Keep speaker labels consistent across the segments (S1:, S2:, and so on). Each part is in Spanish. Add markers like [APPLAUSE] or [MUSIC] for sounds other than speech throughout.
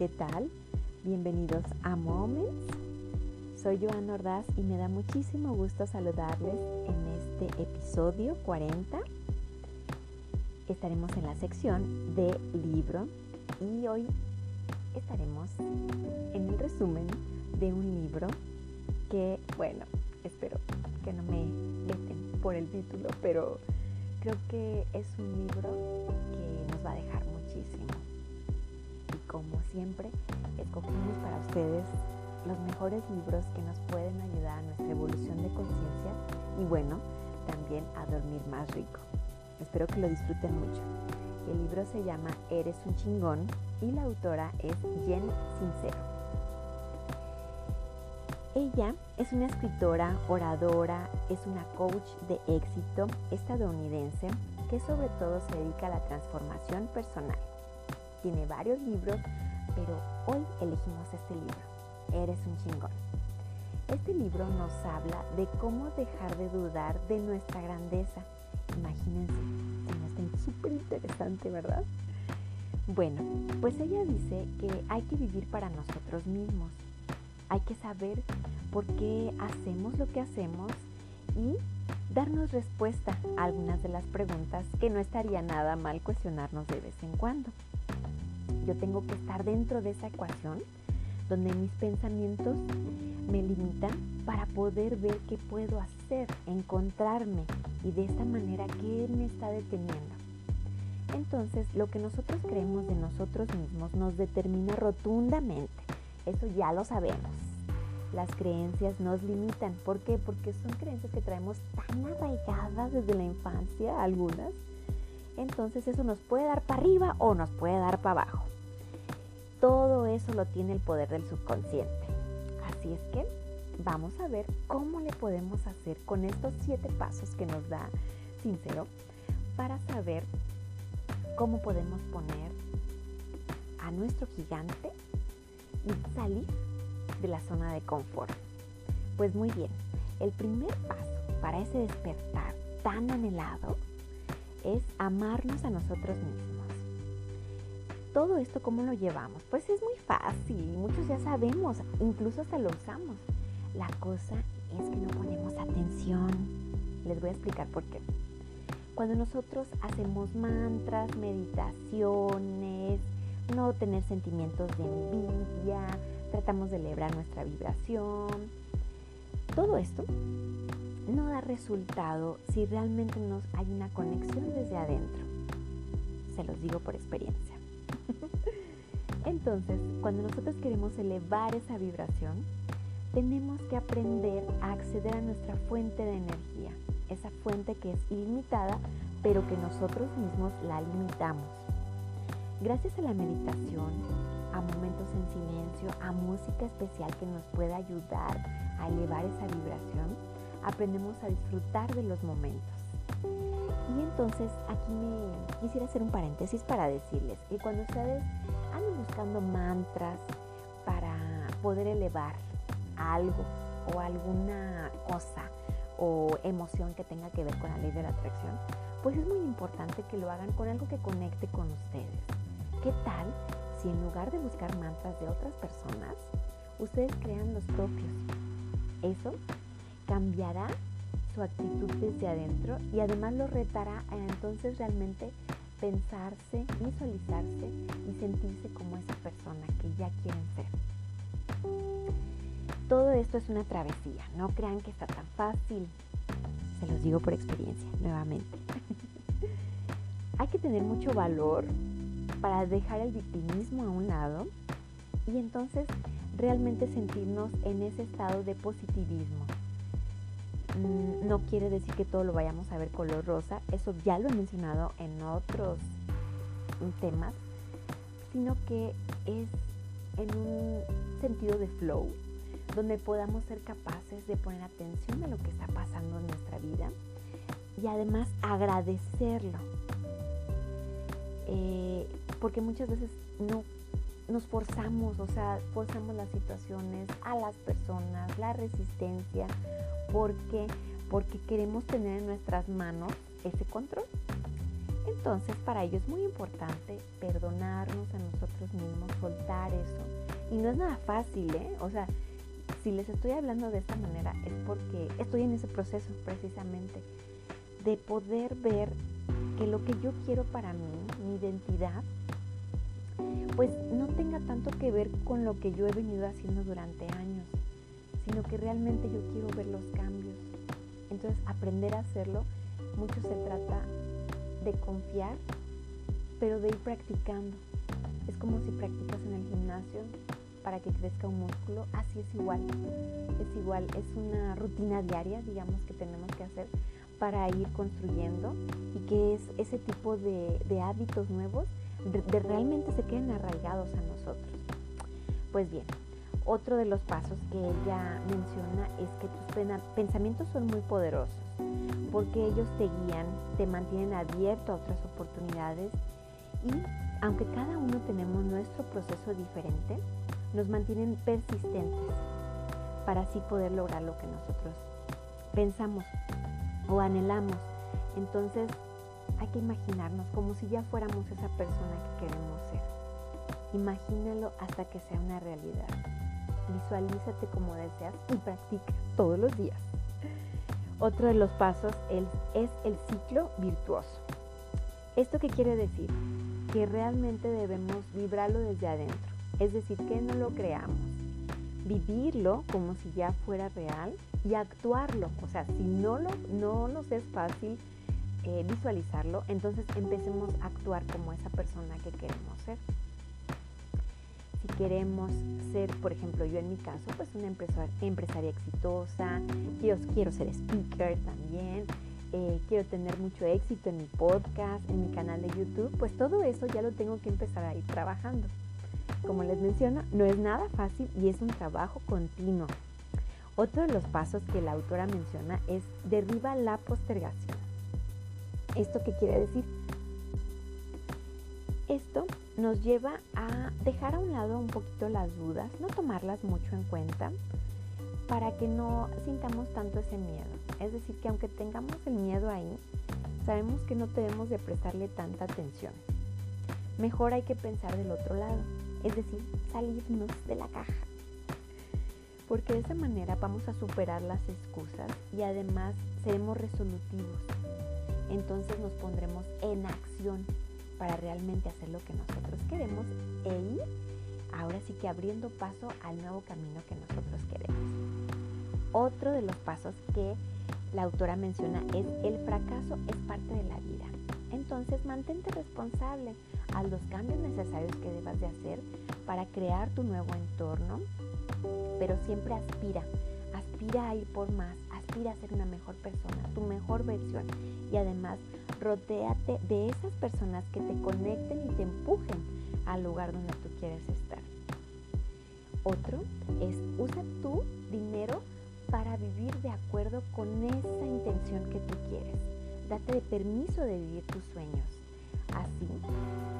S1: ¿Qué tal? Bienvenidos a Moments. Soy Joana Ordaz y me da muchísimo gusto saludarles en este episodio 40. Estaremos en la sección de libro y hoy estaremos en el resumen de un libro que, bueno, espero que no me meten por el título, pero creo que es un libro que nos va a dejar muchísimo. Como siempre, escogimos para ustedes los mejores libros que nos pueden ayudar a nuestra evolución de conciencia y bueno, también a dormir más rico. Espero que lo disfruten mucho. El libro se llama Eres un chingón y la autora es Jen Sincero. Ella es una escritora, oradora, es una coach de éxito estadounidense que sobre todo se dedica a la transformación personal. Tiene varios libros, pero hoy elegimos este libro, Eres un chingón. Este libro nos habla de cómo dejar de dudar de nuestra grandeza. Imagínense, se me está súper interesante, ¿verdad? Bueno, pues ella dice que hay que vivir para nosotros mismos. Hay que saber por qué hacemos lo que hacemos y darnos respuesta a algunas de las preguntas que no estaría nada mal cuestionarnos de vez en cuando. Yo tengo que estar dentro de esa ecuación donde mis pensamientos me limitan para poder ver qué puedo hacer, encontrarme y de esta manera qué me está deteniendo. Entonces, lo que nosotros creemos de nosotros mismos nos determina rotundamente. Eso ya lo sabemos. Las creencias nos limitan. ¿Por qué? Porque son creencias que traemos tan arraigadas desde la infancia, algunas. Entonces eso nos puede dar para arriba o nos puede dar para abajo. Todo eso lo tiene el poder del subconsciente. Así es que vamos a ver cómo le podemos hacer con estos siete pasos que nos da Sincero para saber cómo podemos poner a nuestro gigante y salir de la zona de confort. Pues muy bien, el primer paso para ese despertar tan anhelado es amarnos a nosotros mismos. Todo esto, ¿cómo lo llevamos? Pues es muy fácil, muchos ya sabemos, incluso hasta lo usamos. La cosa es que no ponemos atención. Les voy a explicar por qué. Cuando nosotros hacemos mantras, meditaciones, no tener sentimientos de envidia, tratamos de elevar nuestra vibración, todo esto no da resultado si realmente nos hay una conexión desde adentro. Se los digo por experiencia. [LAUGHS] Entonces, cuando nosotros queremos elevar esa vibración, tenemos que aprender a acceder a nuestra fuente de energía, esa fuente que es ilimitada, pero que nosotros mismos la limitamos. Gracias a la meditación, a momentos en silencio, a música especial que nos pueda ayudar a elevar esa vibración, aprendemos a disfrutar de los momentos. Y entonces aquí me quisiera hacer un paréntesis para decirles que cuando ustedes andan buscando mantras para poder elevar algo o alguna cosa o emoción que tenga que ver con la ley de la atracción, pues es muy importante que lo hagan con algo que conecte con ustedes. ¿Qué tal si en lugar de buscar mantras de otras personas, ustedes crean los propios? Eso cambiará su actitud desde adentro y además lo retará a entonces realmente pensarse, visualizarse y sentirse como esa persona que ya quieren ser. Todo esto es una travesía, no crean que está tan fácil. Se los digo por experiencia, nuevamente. [LAUGHS] Hay que tener mucho valor para dejar el victimismo a un lado y entonces realmente sentirnos en ese estado de positivismo. Mm, no quiere decir que todo lo vayamos a ver color rosa, eso ya lo he mencionado en otros temas, sino que es en un sentido de flow, donde podamos ser capaces de poner atención a lo que está pasando en nuestra vida y además agradecerlo. Eh, porque muchas veces no nos forzamos, o sea, forzamos las situaciones, a las personas, la resistencia, porque porque queremos tener en nuestras manos ese control. Entonces para ello es muy importante perdonarnos a nosotros mismos, soltar eso. Y no es nada fácil, ¿eh? O sea, si les estoy hablando de esta manera es porque estoy en ese proceso precisamente de poder ver que lo que yo quiero para mí, mi identidad, pues no tenga tanto que ver con lo que yo he venido haciendo durante años, sino que realmente yo quiero ver los cambios. Entonces aprender a hacerlo, mucho se trata de confiar, pero de ir practicando. Es como si practicas en el gimnasio para que crezca un músculo, así es igual. Es igual, es una rutina diaria, digamos, que tenemos que hacer para ir construyendo y que es ese tipo de, hábitos nuevos de, realmente se queden arraigados a nosotros. Pues bien, otro de los pasos que ella menciona es que tus pensamientos son muy poderosos porque ellos te guían, te mantienen abierto a otras oportunidades y aunque cada uno tenemos nuestro proceso diferente, nos mantienen persistentes para así poder lograr lo que nosotros pensamos o anhelamos. Entonces hay que imaginarnos como si ya fuéramos esa persona que queremos ser. Imagínalo hasta que sea una realidad. Visualízate como deseas y practica todos los días. Otro de los pasos es, el ciclo virtuoso. ¿Esto qué quiere decir? Que realmente debemos vibrarlo desde adentro. Es decir, que no lo creamos. Vivirlo como si ya fuera real y actuarlo. O sea, si no, lo, no nos es fácil eh, visualizarlo, entonces empecemos a actuar como esa persona que queremos ser queremos ser, por ejemplo, yo en mi caso, pues una empresaria, exitosa, quiero, quiero ser speaker también, eh, quiero tener mucho éxito en mi podcast, en mi canal de YouTube, pues todo eso ya lo tengo que empezar a ir trabajando. Como les menciono, no es nada fácil y es un trabajo continuo. Otro de los pasos que la autora menciona es derriba la postergación. ¿Esto qué quiere decir? Esto nos lleva a dejar a un lado un poquito las dudas, no tomarlas mucho en cuenta para que no sintamos tanto ese miedo. Es decir, que aunque tengamos el miedo ahí, sabemos que no debemos de prestarle tanta atención. Mejor hay que pensar del otro lado, es decir, salirnos de la caja. Porque de esa manera vamos a superar las excusas y además seremos resolutivos. Entonces nos pondremos en acción para realmente hacer lo que nosotros queremos e ir ahora sí que abriendo paso al nuevo camino que nosotros queremos. Otro de los pasos que la autora menciona es el fracaso es parte de la vida. Entonces mantente responsable a los cambios necesarios que debas de hacer para crear tu nuevo entorno, pero siempre aspira, aspira a ir por más, aspira a ser una mejor persona, tu mejor versión y además rodéate de esas personas que te conecten y te empujen al lugar donde tú quieres estar. Otro es usa tu dinero para vivir de acuerdo con esa intención que tú quieres. Date permiso de vivir tus sueños. Así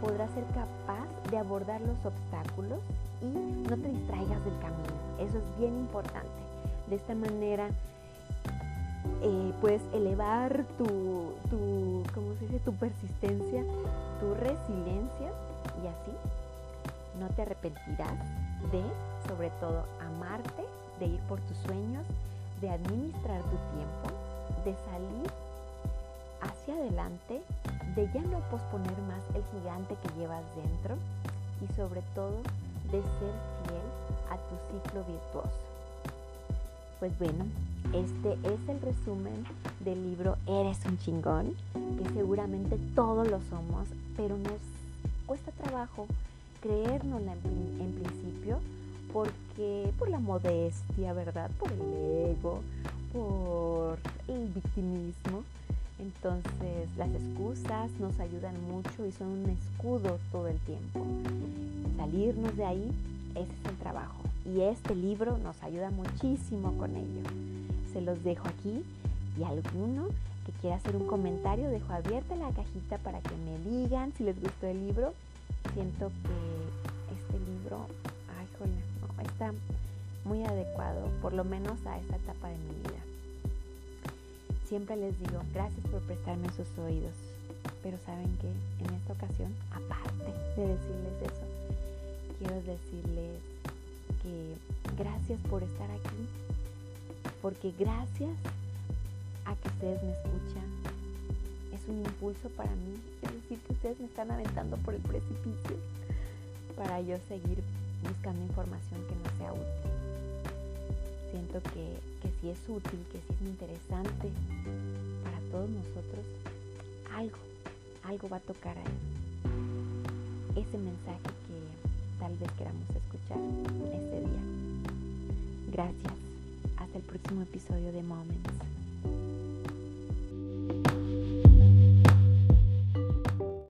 S1: podrás ser capaz de abordar los obstáculos y no te distraigas del camino. Eso es bien importante. De esta manera eh, puedes elevar tu, tu, ¿cómo se dice? tu persistencia, tu resiliencia y así no te arrepentirás de, sobre todo, amarte, de ir por tus sueños, de administrar tu tiempo, de salir hacia adelante, de ya no posponer más el gigante que llevas dentro y sobre todo de ser fiel a tu ciclo virtuoso. Pues bueno, este es el resumen del libro Eres un chingón, que seguramente todos lo somos, pero nos cuesta trabajo creérnosla en, en principio porque por la modestia, ¿verdad? Por el ego, por el victimismo. Entonces las excusas nos ayudan mucho y son un escudo todo el tiempo. Salirnos de ahí, ese es el trabajo. Y este libro nos ayuda muchísimo con ello se los dejo aquí y alguno que quiera hacer un comentario, dejo abierta la cajita para que me digan si les gustó el libro. Siento que este libro, ay, no, está muy adecuado, por lo menos a esta etapa de mi vida. siempre les digo, gracias por prestarme sus oídos. Pero saben que en esta ocasión, aparte de decirles eso, quiero decirles gracias por estar aquí. Porque gracias a que ustedes me escuchan, es un impulso para mí. Es decir, que ustedes me están aventando por el precipicio para yo seguir buscando información que no sea útil. Siento que, que si es útil, que si es interesante para todos nosotros, algo, algo va a tocar ahí. Ese mensaje tal vez queramos escuchar este día. Gracias. Hasta el próximo episodio de Moments.